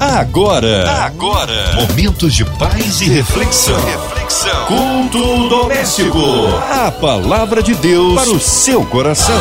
Agora, agora, momentos de paz e reflexão. reflexão. Culto doméstico. A palavra de Deus para o seu coração.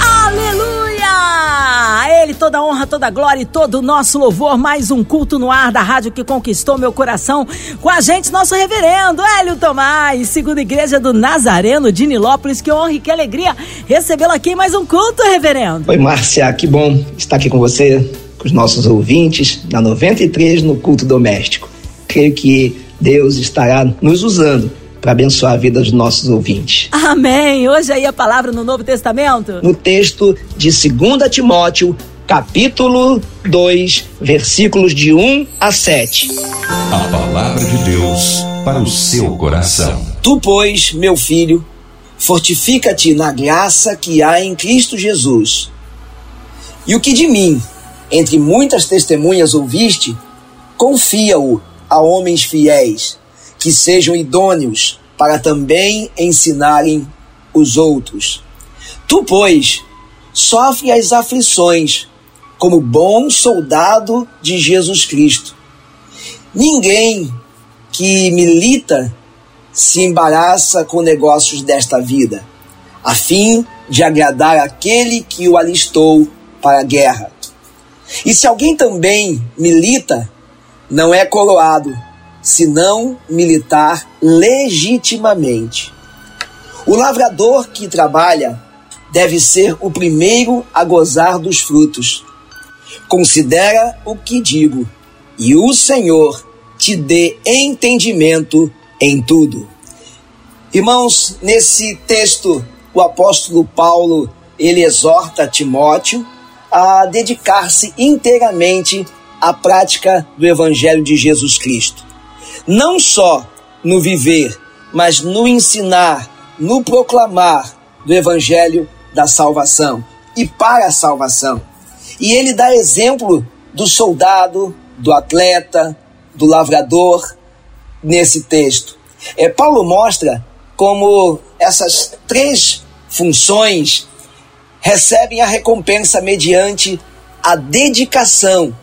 Aleluia! A Ele toda honra, toda glória e todo o nosso louvor. Mais um culto no ar da rádio que conquistou meu coração. Com a gente, nosso reverendo Hélio Tomás, segunda igreja do Nazareno de Nilópolis. Que honra e que alegria recebê-lo aqui em mais um culto, reverendo. Oi, Márcia, que bom estar aqui com você com os nossos ouvintes na 93 no culto doméstico. Creio que Deus estará nos usando para abençoar a vida dos nossos ouvintes. Amém. Hoje aí a palavra no Novo Testamento. No texto de 2 Timóteo, capítulo 2, versículos de 1 a 7. A palavra de Deus para o seu coração. Tu, pois, meu filho, fortifica-te na graça que há em Cristo Jesus. E o que de mim entre muitas testemunhas ouviste, confia-o a homens fiéis, que sejam idôneos para também ensinarem os outros. Tu, pois, sofre as aflições como bom soldado de Jesus Cristo. Ninguém que milita se embaraça com negócios desta vida, a fim de agradar aquele que o alistou para a guerra. E se alguém também milita, não é coroado, senão militar legitimamente. O lavrador que trabalha deve ser o primeiro a gozar dos frutos. Considera o que digo, e o Senhor te dê entendimento em tudo. Irmãos, nesse texto, o apóstolo Paulo, ele exorta Timóteo a dedicar-se inteiramente à prática do Evangelho de Jesus Cristo. Não só no viver, mas no ensinar, no proclamar do Evangelho da salvação e para a salvação. E ele dá exemplo do soldado, do atleta, do lavrador nesse texto. É, Paulo mostra como essas três funções recebem a recompensa mediante a dedicação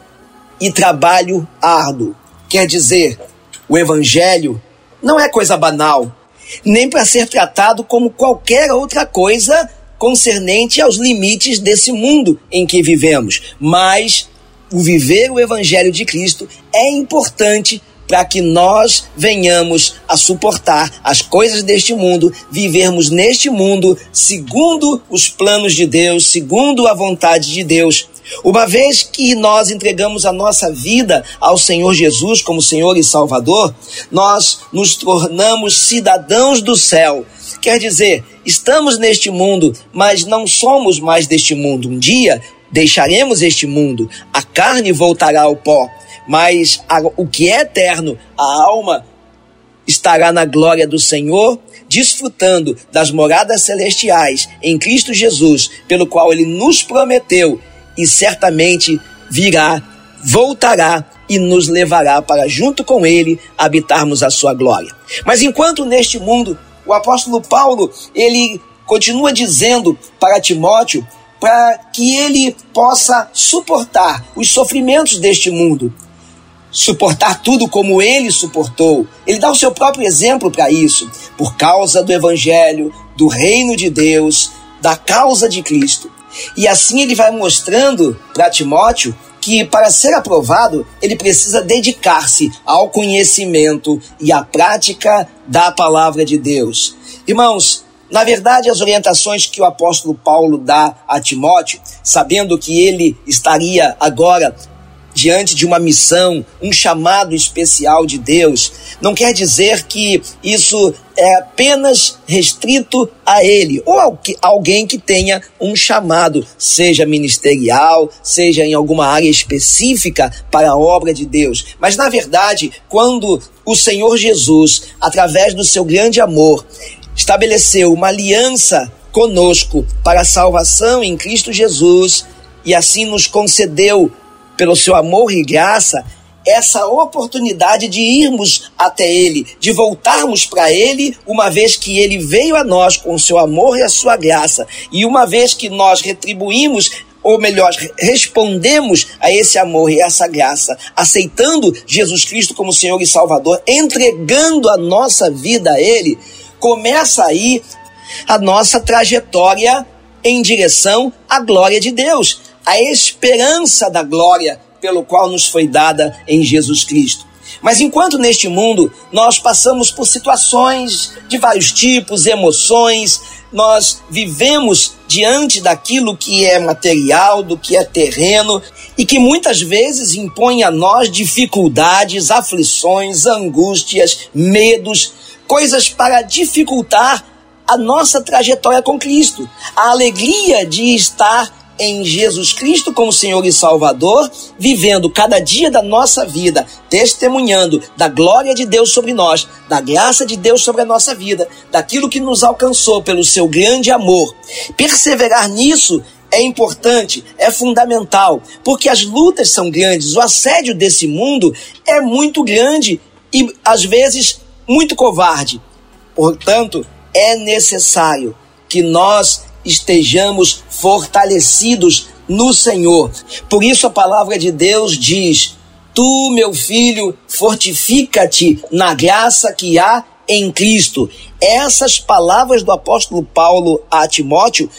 e trabalho árduo. Quer dizer, o Evangelho não é coisa banal, nem para ser tratado como qualquer outra coisa concernente aos limites desse mundo em que vivemos, mas o viver o Evangelho de Cristo é importante para que nós venhamos a suportar as coisas deste mundo, vivermos neste mundo segundo os planos de Deus, segundo a vontade de Deus. Uma vez que nós entregamos a nossa vida ao Senhor Jesus como Senhor e Salvador, nós nos tornamos cidadãos do céu. Quer dizer, estamos neste mundo, mas não somos mais deste mundo. Um dia deixaremos este mundo, a carne voltará ao pó mas a, o que é eterno, a alma estará na glória do Senhor, desfrutando das moradas celestiais em Cristo Jesus, pelo qual ele nos prometeu e certamente virá, voltará e nos levará para junto com ele habitarmos a sua glória. Mas enquanto neste mundo, o apóstolo Paulo, ele continua dizendo para Timóteo para que ele possa suportar os sofrimentos deste mundo, suportar tudo como ele suportou. Ele dá o seu próprio exemplo para isso, por causa do Evangelho, do reino de Deus, da causa de Cristo. E assim ele vai mostrando para Timóteo que para ser aprovado ele precisa dedicar-se ao conhecimento e à prática da palavra de Deus. Irmãos, na verdade, as orientações que o apóstolo Paulo dá a Timóteo, sabendo que ele estaria agora diante de uma missão, um chamado especial de Deus, não quer dizer que isso é apenas restrito a ele ou a alguém que tenha um chamado, seja ministerial, seja em alguma área específica para a obra de Deus. Mas na verdade, quando o Senhor Jesus, através do seu grande amor, estabeleceu uma aliança conosco para a salvação em Cristo Jesus e assim nos concedeu pelo seu amor e graça, essa oportunidade de irmos até Ele, de voltarmos para Ele, uma vez que Ele veio a nós com o seu amor e a sua graça, e uma vez que nós retribuímos ou melhor, respondemos a esse amor e essa graça, aceitando Jesus Cristo como Senhor e Salvador, entregando a nossa vida a Ele, começa aí a nossa trajetória em direção à glória de Deus, a esperança da glória pelo qual nos foi dada em Jesus Cristo. Mas enquanto neste mundo nós passamos por situações de vários tipos, emoções, nós vivemos diante daquilo que é material, do que é terreno e que muitas vezes impõe a nós dificuldades, aflições, angústias, medos, coisas para dificultar a nossa trajetória com Cristo, a alegria de estar em Jesus Cristo como Senhor e Salvador, vivendo cada dia da nossa vida, testemunhando da glória de Deus sobre nós, da graça de Deus sobre a nossa vida, daquilo que nos alcançou pelo seu grande amor. Perseverar nisso é importante, é fundamental, porque as lutas são grandes, o assédio desse mundo é muito grande e às vezes muito covarde. Portanto, é necessário que nós estejamos fortalecidos no Senhor. Por isso a palavra de Deus diz: Tu, meu filho, fortifica-te na graça que há em Cristo. Essas palavras do apóstolo Paulo a Timóteo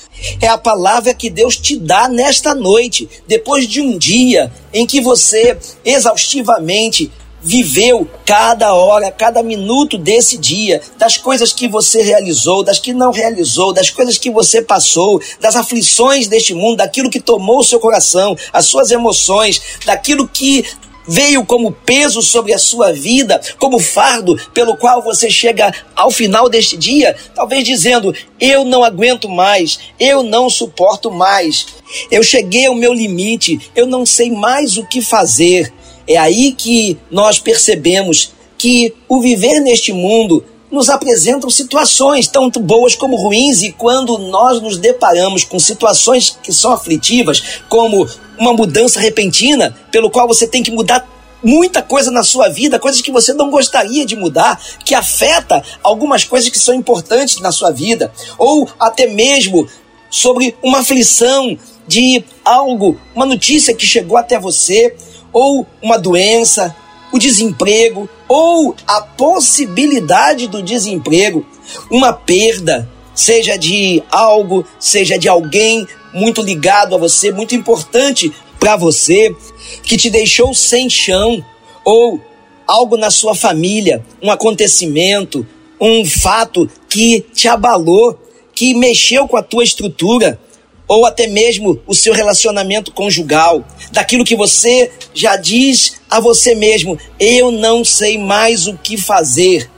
é a palavra que Deus te dá nesta noite, depois de um dia em que você exaustivamente viveu cada hora, cada minuto desse dia, das coisas que você realizou, das que não realizou, das coisas que você passou, das aflições deste mundo, daquilo que tomou o seu coração, as suas emoções, daquilo que veio como peso sobre a sua vida, como fardo pelo qual você chega ao final deste dia, talvez dizendo: Eu não aguento mais, eu não suporto mais, eu cheguei ao meu limite, eu não sei mais o que fazer. É aí que nós percebemos que o viver neste mundo nos apresentam situações tanto boas como ruins, e quando nós nos deparamos com situações que são aflitivas, como uma mudança repentina, pelo qual você tem que mudar muita coisa na sua vida, coisas que você não gostaria de mudar, que afeta algumas coisas que são importantes na sua vida, ou até mesmo sobre uma aflição de algo, uma notícia que chegou até você ou uma doença, o desemprego, ou a possibilidade do desemprego, uma perda, seja de algo, seja de alguém muito ligado a você, muito importante para você, que te deixou sem chão, ou algo na sua família, um acontecimento, um fato que te abalou, que mexeu com a tua estrutura ou até mesmo o seu relacionamento conjugal, daquilo que você já diz a você mesmo: eu não sei mais o que fazer.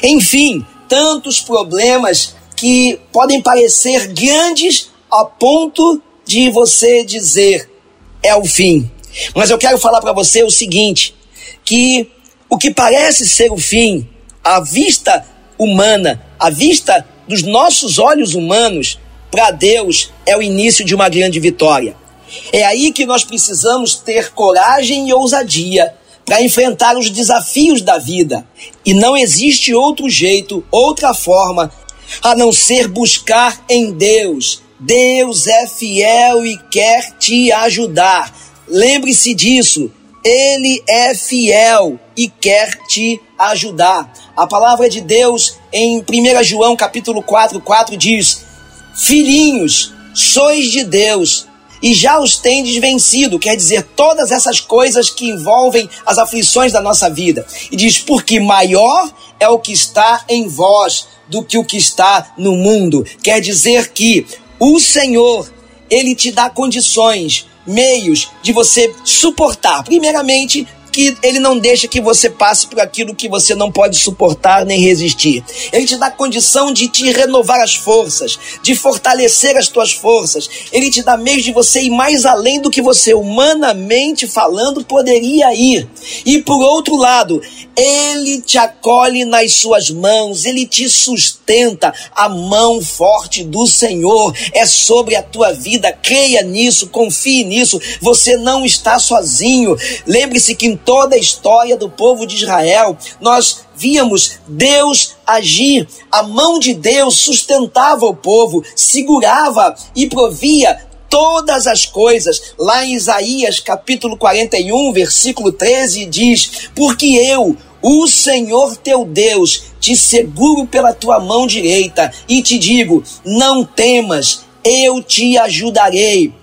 Enfim, tantos problemas que podem parecer grandes a ponto de você dizer é o fim. Mas eu quero falar para você o seguinte, que o que parece ser o fim, à vista humana, à vista dos nossos olhos humanos, para Deus é o início de uma grande vitória. É aí que nós precisamos ter coragem e ousadia para enfrentar os desafios da vida. E não existe outro jeito, outra forma, a não ser buscar em Deus. Deus é fiel e quer te ajudar. Lembre-se disso. Ele é fiel e quer te ajudar. A palavra de Deus em 1 João capítulo 4, 4 diz: Filhinhos, sois de Deus e já os tendes vencido, quer dizer, todas essas coisas que envolvem as aflições da nossa vida. E diz: porque maior é o que está em vós do que o que está no mundo. Quer dizer que o Senhor, ele te dá condições, meios de você suportar, primeiramente, que ele não deixa que você passe por aquilo que você não pode suportar nem resistir. Ele te dá condição de te renovar as forças, de fortalecer as tuas forças. Ele te dá meios de você ir mais além do que você humanamente falando poderia ir. E por outro lado, ele te acolhe nas suas mãos, ele te sustenta. A mão forte do Senhor é sobre a tua vida. Creia nisso, confie nisso. Você não está sozinho. Lembre-se que em toda a história do povo de Israel, nós víamos Deus agir, a mão de Deus sustentava o povo, segurava e provia todas as coisas. Lá em Isaías capítulo 41, versículo 13, diz: Porque eu, o Senhor teu Deus, te seguro pela tua mão direita e te digo: não temas, eu te ajudarei.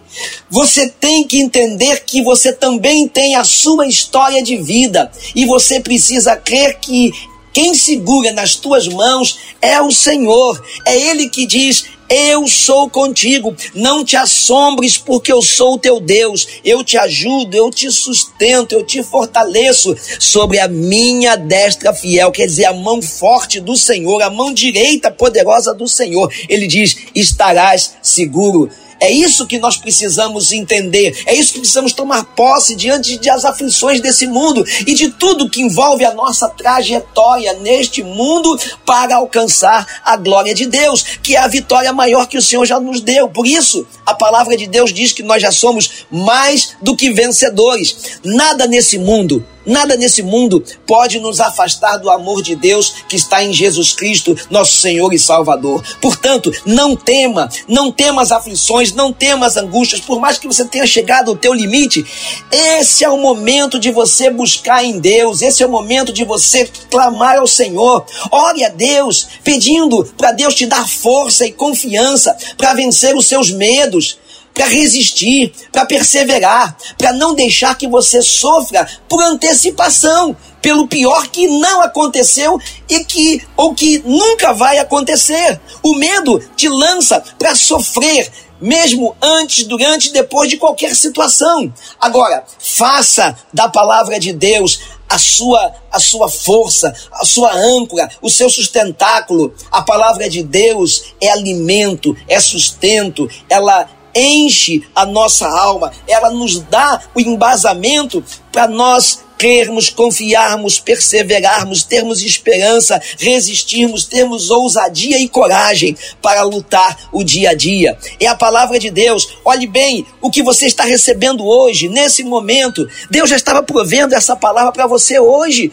Você tem que entender que você também tem a sua história de vida e você precisa crer que quem segura nas tuas mãos é o Senhor. É Ele que diz: eu sou contigo, não te assombres, porque eu sou o teu Deus. Eu te ajudo, eu te sustento, eu te fortaleço sobre a minha destra fiel, quer dizer, a mão forte do Senhor, a mão direita poderosa do Senhor. Ele diz: estarás seguro. É isso que nós precisamos entender, é isso que precisamos tomar posse diante das aflições desse mundo e de tudo que envolve a nossa trajetória neste mundo para alcançar a glória de Deus, que é a vitória maior que o Senhor já nos deu. Por isso, a palavra de Deus diz que nós já somos mais do que vencedores. Nada nesse mundo Nada nesse mundo pode nos afastar do amor de Deus que está em Jesus Cristo, nosso Senhor e Salvador. Portanto, não tema, não tema as aflições, não tema as angústias, por mais que você tenha chegado ao teu limite, esse é o momento de você buscar em Deus, esse é o momento de você clamar ao Senhor. Ore a Deus, pedindo para Deus te dar força e confiança para vencer os seus medos para resistir, para perseverar, para não deixar que você sofra por antecipação, pelo pior que não aconteceu e que ou que nunca vai acontecer. O medo te lança para sofrer, mesmo antes, durante e depois de qualquer situação. Agora, faça da palavra de Deus a sua, a sua força, a sua âncora, o seu sustentáculo. A palavra de Deus é alimento, é sustento, ela enche a nossa alma, ela nos dá o embasamento para nós crermos, confiarmos, perseverarmos, termos esperança, resistirmos, termos ousadia e coragem para lutar o dia a dia. É a palavra de Deus. Olhe bem o que você está recebendo hoje, nesse momento. Deus já estava provendo essa palavra para você hoje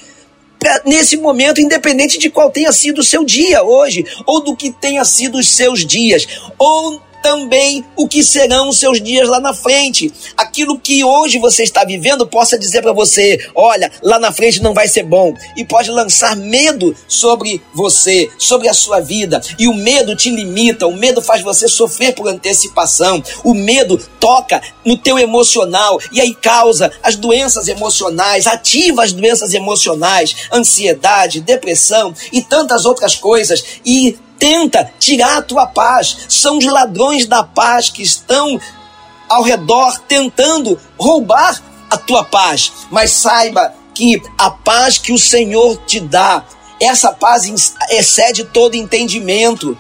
nesse momento, independente de qual tenha sido o seu dia hoje, ou do que tenha sido os seus dias, ou também o que serão os seus dias lá na frente. Aquilo que hoje você está vivendo possa dizer para você: olha, lá na frente não vai ser bom. E pode lançar medo sobre você, sobre a sua vida. E o medo te limita, o medo faz você sofrer por antecipação. O medo toca no teu emocional e aí causa as doenças emocionais, ativa as doenças emocionais, ansiedade, depressão e tantas outras coisas. E tenta tirar a tua paz. São os ladrões da paz que estão ao redor tentando roubar a tua paz. Mas saiba que a paz que o Senhor te dá, essa paz excede todo entendimento.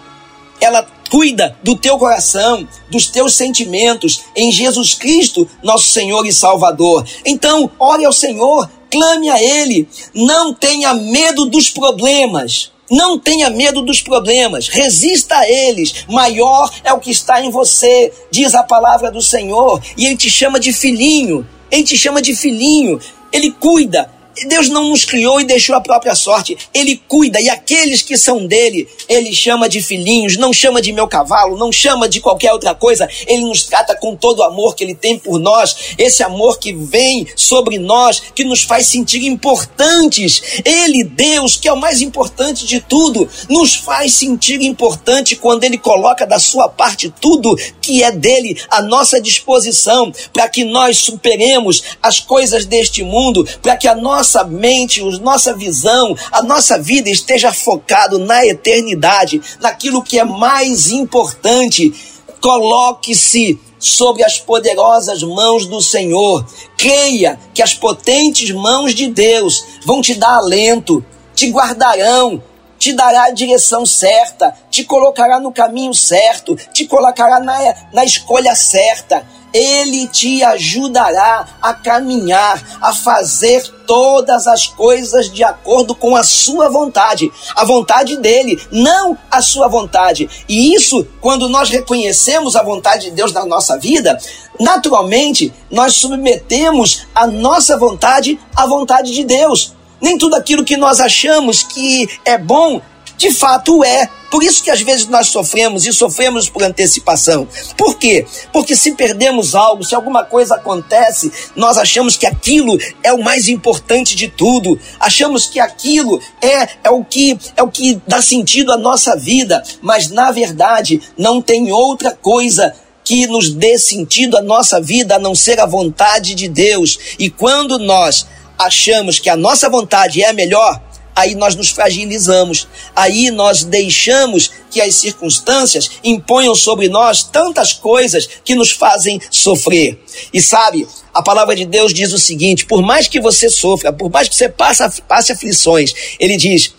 Ela cuida do teu coração, dos teus sentimentos em Jesus Cristo, nosso Senhor e Salvador. Então, ore ao Senhor, clame a Ele, não tenha medo dos problemas. Não tenha medo dos problemas, resista a eles. Maior é o que está em você, diz a palavra do Senhor. E Ele te chama de filhinho. Ele te chama de filhinho. Ele cuida, Deus não nos criou e deixou a própria sorte. Ele cuida e aqueles que são dele, ele chama de filhinhos, não chama de meu cavalo, não chama de qualquer outra coisa. Ele nos trata com todo o amor que ele tem por nós, esse amor que vem sobre nós, que nos faz sentir importantes. Ele, Deus, que é o mais importante de tudo, nos faz sentir importante quando ele coloca da sua parte tudo que é dele à nossa disposição, para que nós superemos as coisas deste mundo, para que a nossa nossa mente, a nossa visão, a nossa vida esteja focado na eternidade, naquilo que é mais importante. Coloque-se sobre as poderosas mãos do Senhor. Creia que as potentes mãos de Deus vão te dar alento, te guardarão, te dará a direção certa, te colocará no caminho certo, te colocará na, na escolha certa. Ele te ajudará a caminhar, a fazer todas as coisas de acordo com a sua vontade, a vontade dele, não a sua vontade. E isso, quando nós reconhecemos a vontade de Deus na nossa vida, naturalmente nós submetemos a nossa vontade à vontade de Deus. Nem tudo aquilo que nós achamos que é bom, de fato é Por isso que às vezes nós sofremos e sofremos por antecipação. Por quê? Porque se perdemos algo, se alguma coisa acontece, nós achamos que aquilo é o mais importante de tudo. Achamos que aquilo é, é o que é o que dá sentido à nossa vida, mas na verdade não tem outra coisa que nos dê sentido à nossa vida a não ser a vontade de Deus. E quando nós achamos que a nossa vontade é a melhor, aí nós nos fragilizamos, aí nós deixamos que as circunstâncias imponham sobre nós tantas coisas que nos fazem sofrer. E sabe, a palavra de Deus diz o seguinte: por mais que você sofra, por mais que você passe, passe aflições, ele diz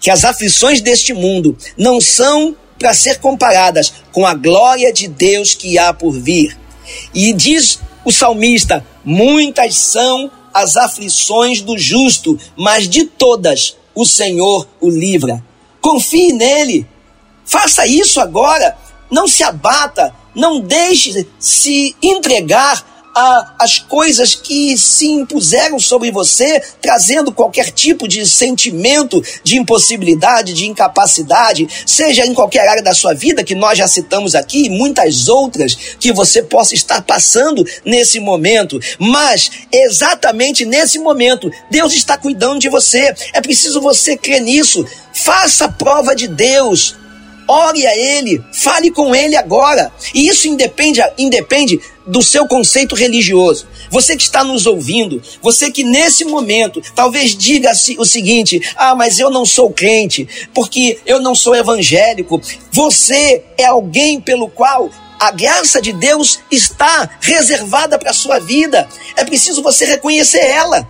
que as aflições deste mundo não são para ser comparadas com a glória de Deus que há por vir. E diz o salmista: muitas são as aflições do justo, mas de todas o Senhor o livra. Confie nele. Faça isso agora. Não se abata. Não deixe se entregar a, as coisas que se impuseram sobre você, trazendo qualquer tipo de sentimento de impossibilidade, de incapacidade, seja em qualquer área da sua vida, que nós já citamos aqui, e muitas outras que você possa estar passando nesse momento. Mas, exatamente nesse momento, Deus está cuidando de você. É preciso você crer nisso. Faça prova de Deus. Ore a Ele, fale com Ele agora. E isso independe, independe do seu conceito religioso. Você que está nos ouvindo, você que nesse momento talvez diga o seguinte: ah, mas eu não sou crente, porque eu não sou evangélico. Você é alguém pelo qual a graça de Deus está reservada para a sua vida. É preciso você reconhecer ela.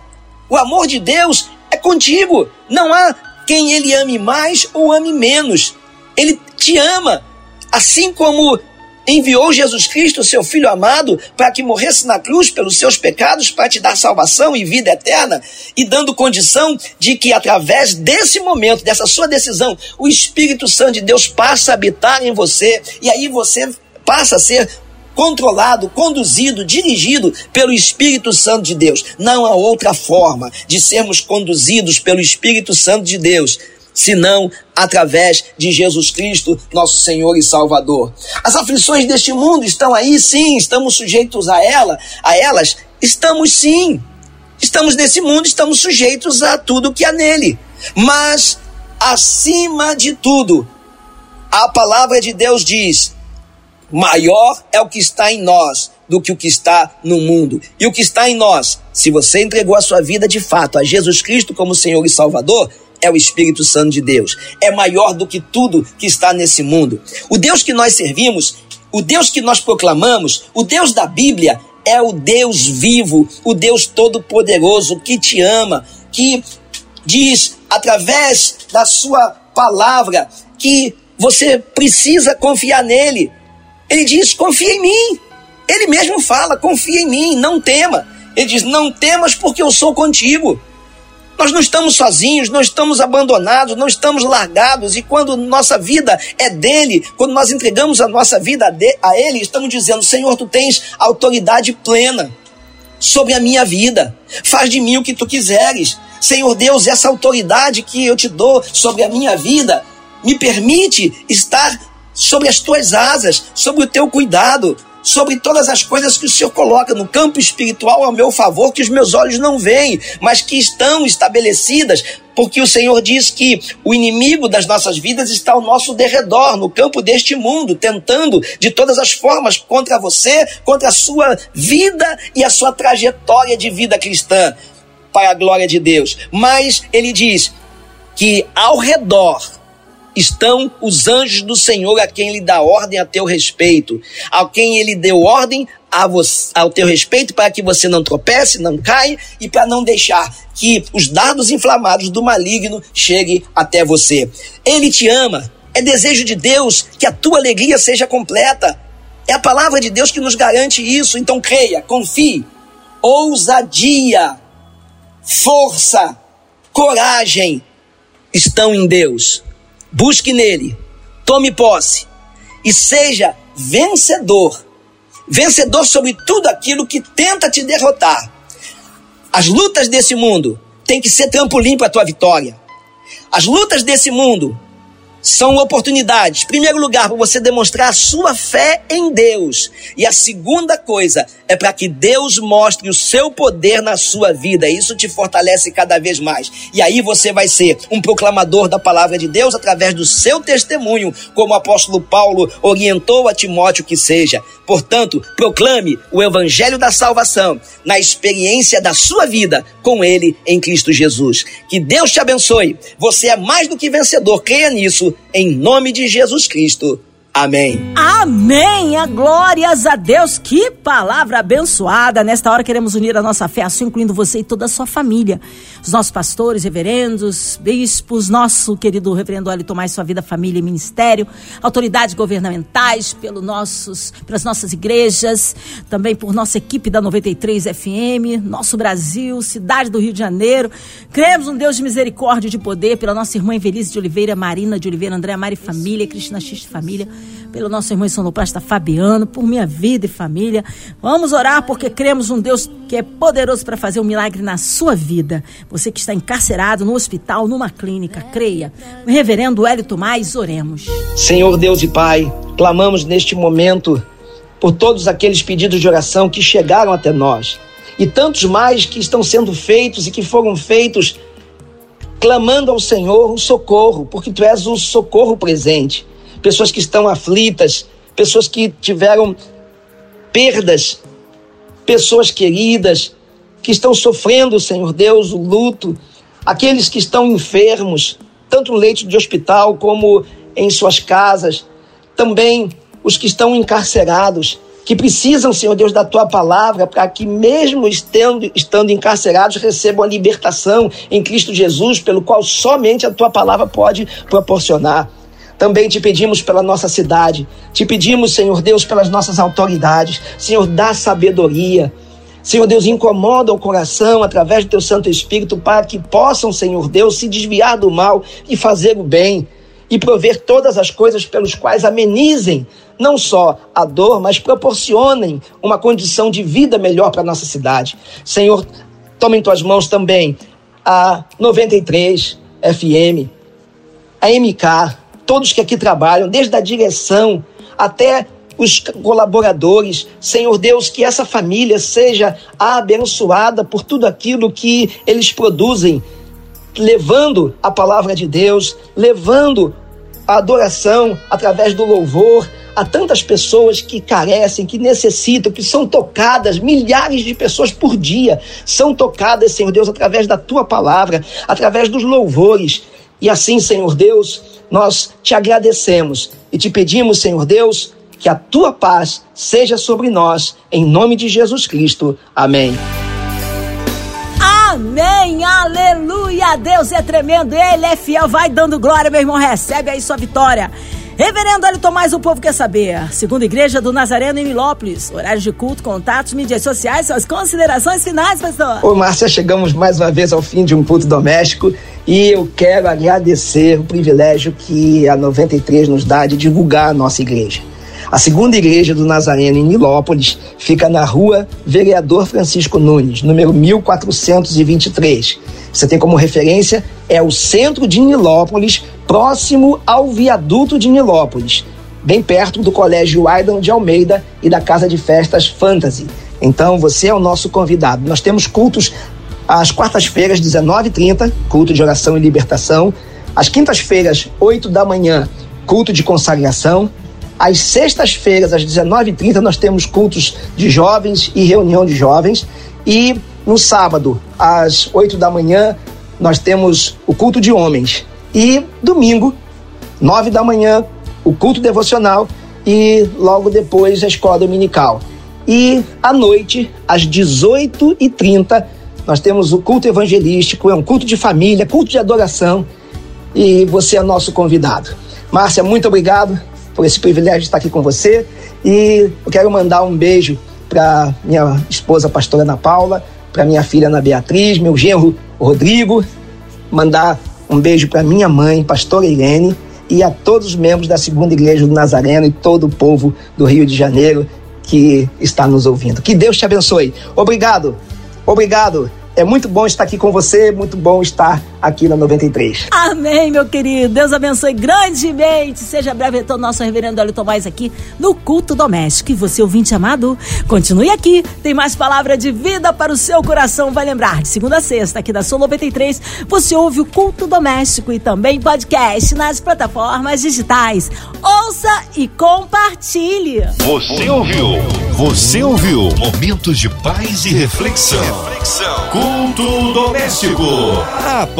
O amor de Deus é contigo. Não há quem ele ame mais ou ame menos. Ele te ama. Assim como enviou Jesus Cristo, seu Filho amado, para que morresse na cruz pelos seus pecados, para te dar salvação e vida eterna, e dando condição de que através desse momento, dessa sua decisão, o Espírito Santo de Deus passa a habitar em você, e aí você passa a ser controlado, conduzido, dirigido pelo Espírito Santo de Deus. Não há outra forma de sermos conduzidos pelo Espírito Santo de Deus senão através de Jesus Cristo, nosso Senhor e Salvador. As aflições deste mundo estão aí, sim, estamos sujeitos a ela, a elas, estamos sim. Estamos nesse mundo, estamos sujeitos a tudo que há nele. Mas acima de tudo, a palavra de Deus diz: maior é o que está em nós do que o que está no mundo. E o que está em nós, se você entregou a sua vida de fato a Jesus Cristo como Senhor e Salvador, é o Espírito Santo de Deus. É maior do que tudo que está nesse mundo. O Deus que nós servimos, o Deus que nós proclamamos, o Deus da Bíblia é o Deus vivo, o Deus todo-poderoso que te ama, que diz através da sua palavra que você precisa confiar nele. Ele diz: confia em mim. Ele mesmo fala: confia em mim, não tema. Ele diz: não temas porque eu sou contigo. Nós não estamos sozinhos, não estamos abandonados, não estamos largados. E quando nossa vida é dele, quando nós entregamos a nossa vida a ele, estamos dizendo: Senhor, tu tens autoridade plena sobre a minha vida. Faz de mim o que tu quiseres. Senhor Deus, essa autoridade que eu te dou sobre a minha vida me permite estar sobre as tuas asas, sobre o teu cuidado sobre todas as coisas que o Senhor coloca no campo espiritual ao meu favor, que os meus olhos não veem, mas que estão estabelecidas, porque o Senhor diz que o inimigo das nossas vidas está ao nosso derredor, no campo deste mundo, tentando de todas as formas contra você, contra a sua vida e a sua trajetória de vida cristã, para a glória de Deus. Mas ele diz que ao redor estão os anjos do Senhor a quem ele dá ordem a teu respeito, a quem ele deu ordem você, ao teu respeito para que você não tropece, não caia e para não deixar que os dardos inflamados do maligno cheguem até você. Ele te ama, é desejo de Deus que a tua alegria seja completa. É a palavra de Deus que nos garante isso, então creia, confie. Ousadia, força, coragem estão em Deus. Busque nele, tome posse e seja vencedor. Vencedor sobre tudo aquilo que tenta te derrotar. As lutas desse mundo têm que ser trampolim para a tua vitória. As lutas desse mundo são oportunidades. Primeiro lugar, para você demonstrar a sua fé em Deus. E a segunda coisa é para que Deus mostre o seu poder na sua vida. Isso te fortalece cada vez mais. E aí você vai ser um proclamador da palavra de Deus através do seu testemunho, como o apóstolo Paulo orientou a Timóteo que seja. Portanto, proclame o evangelho da salvação na experiência da sua vida com ele em Cristo Jesus. Que Deus te abençoe. Você é mais do que vencedor. Creia nisso em nome de Jesus Cristo. Amém. Amém. A glórias a Deus. Que palavra abençoada. Nesta hora queremos unir a nossa fé, assim incluindo você e toda a sua família. Os nossos pastores, reverendos, bispos, nosso querido reverendo Hélio Tomás, sua vida, família e ministério, autoridades governamentais, pelo nossos, pelas nossas igrejas, também por nossa equipe da 93 FM, nosso Brasil, cidade do Rio de Janeiro. Cremos um Deus de misericórdia e de poder, pela nossa irmã Evelise de Oliveira, Marina de Oliveira, André Mari Família, Cristina X Família pelo nosso irmão sonoplasta Fabiano, por minha vida e família. Vamos orar porque cremos um Deus que é poderoso para fazer um milagre na sua vida. Você que está encarcerado no hospital, numa clínica, creia. Reverendo Hélio Tomás, oremos. Senhor Deus e Pai, clamamos neste momento por todos aqueles pedidos de oração que chegaram até nós e tantos mais que estão sendo feitos e que foram feitos clamando ao Senhor um socorro, porque tu és o socorro presente pessoas que estão aflitas, pessoas que tiveram perdas, pessoas queridas, que estão sofrendo, Senhor Deus, o luto, aqueles que estão enfermos, tanto no leito de hospital como em suas casas, também os que estão encarcerados, que precisam, Senhor Deus, da tua palavra, para que, mesmo estando, estando encarcerados, recebam a libertação em Cristo Jesus, pelo qual somente a tua palavra pode proporcionar. Também te pedimos pela nossa cidade, te pedimos, Senhor Deus, pelas nossas autoridades. Senhor, dá sabedoria. Senhor Deus, incomoda o coração através do teu Santo Espírito para que possam, Senhor Deus, se desviar do mal e fazer o bem e prover todas as coisas pelos quais amenizem não só a dor, mas proporcionem uma condição de vida melhor para nossa cidade. Senhor, toma em tuas mãos também a 93 FM, a MK, todos que aqui trabalham, desde a direção até os colaboradores. Senhor Deus, que essa família seja abençoada por tudo aquilo que eles produzem, levando a palavra de Deus, levando a adoração através do louvor a tantas pessoas que carecem, que necessitam, que são tocadas, milhares de pessoas por dia são tocadas, Senhor Deus, através da tua palavra, através dos louvores. E assim, Senhor Deus, nós te agradecemos e te pedimos, Senhor Deus, que a tua paz seja sobre nós, em nome de Jesus Cristo. Amém. Amém, aleluia. Deus é tremendo, Ele é fiel. Vai dando glória, meu irmão. Recebe aí sua vitória. Reverendo Hélio Tomás, o povo quer saber. Segunda Igreja do Nazareno em Milópolis. Horários de culto, contatos, mídias sociais, suas considerações finais, pastor. Ô, Márcia, chegamos mais uma vez ao fim de um culto doméstico e eu quero agradecer o privilégio que a 93 nos dá de divulgar a nossa igreja. A segunda igreja do Nazareno em Nilópolis fica na rua Vereador Francisco Nunes, número 1423. Você tem como referência é o centro de Nilópolis, próximo ao viaduto de Nilópolis, bem perto do Colégio Aidan de Almeida e da Casa de Festas Fantasy. Então você é o nosso convidado. Nós temos cultos às quartas-feiras, 19h30, culto de oração e libertação. Às quintas-feiras, 8 da manhã, culto de consagração. Às sextas-feiras, às 19h30, nós temos cultos de jovens e reunião de jovens. E no sábado, às 8 da manhã, nós temos o culto de homens. E domingo, 9 da manhã, o culto devocional e logo depois a escola dominical. E à noite, às 18h30, nós temos o culto evangelístico, é um culto de família, culto de adoração. E você é nosso convidado. Márcia, muito obrigado por esse privilégio de estar aqui com você. E eu quero mandar um beijo para minha esposa, pastora Ana Paula, para minha filha Ana Beatriz, meu genro Rodrigo, mandar um beijo para minha mãe, pastora Irene, e a todos os membros da Segunda Igreja do Nazareno e todo o povo do Rio de Janeiro que está nos ouvindo. Que Deus te abençoe. Obrigado, obrigado. É muito bom estar aqui com você, muito bom estar aqui na 93. Amém, meu querido. Deus abençoe grandemente. Seja breve retorno nosso reverendo Hélio Tomás aqui no Culto Doméstico. E você, ouvinte amado, continue aqui. Tem mais palavra de vida para o seu coração. Vai lembrar, de segunda a sexta, aqui da Sul 93, você ouve o Culto Doméstico e também podcast nas plataformas digitais. Ouça e compartilhe. Você ouviu? Você ouviu? Momentos de paz e reflexão. reflexão. Culto doméstico. A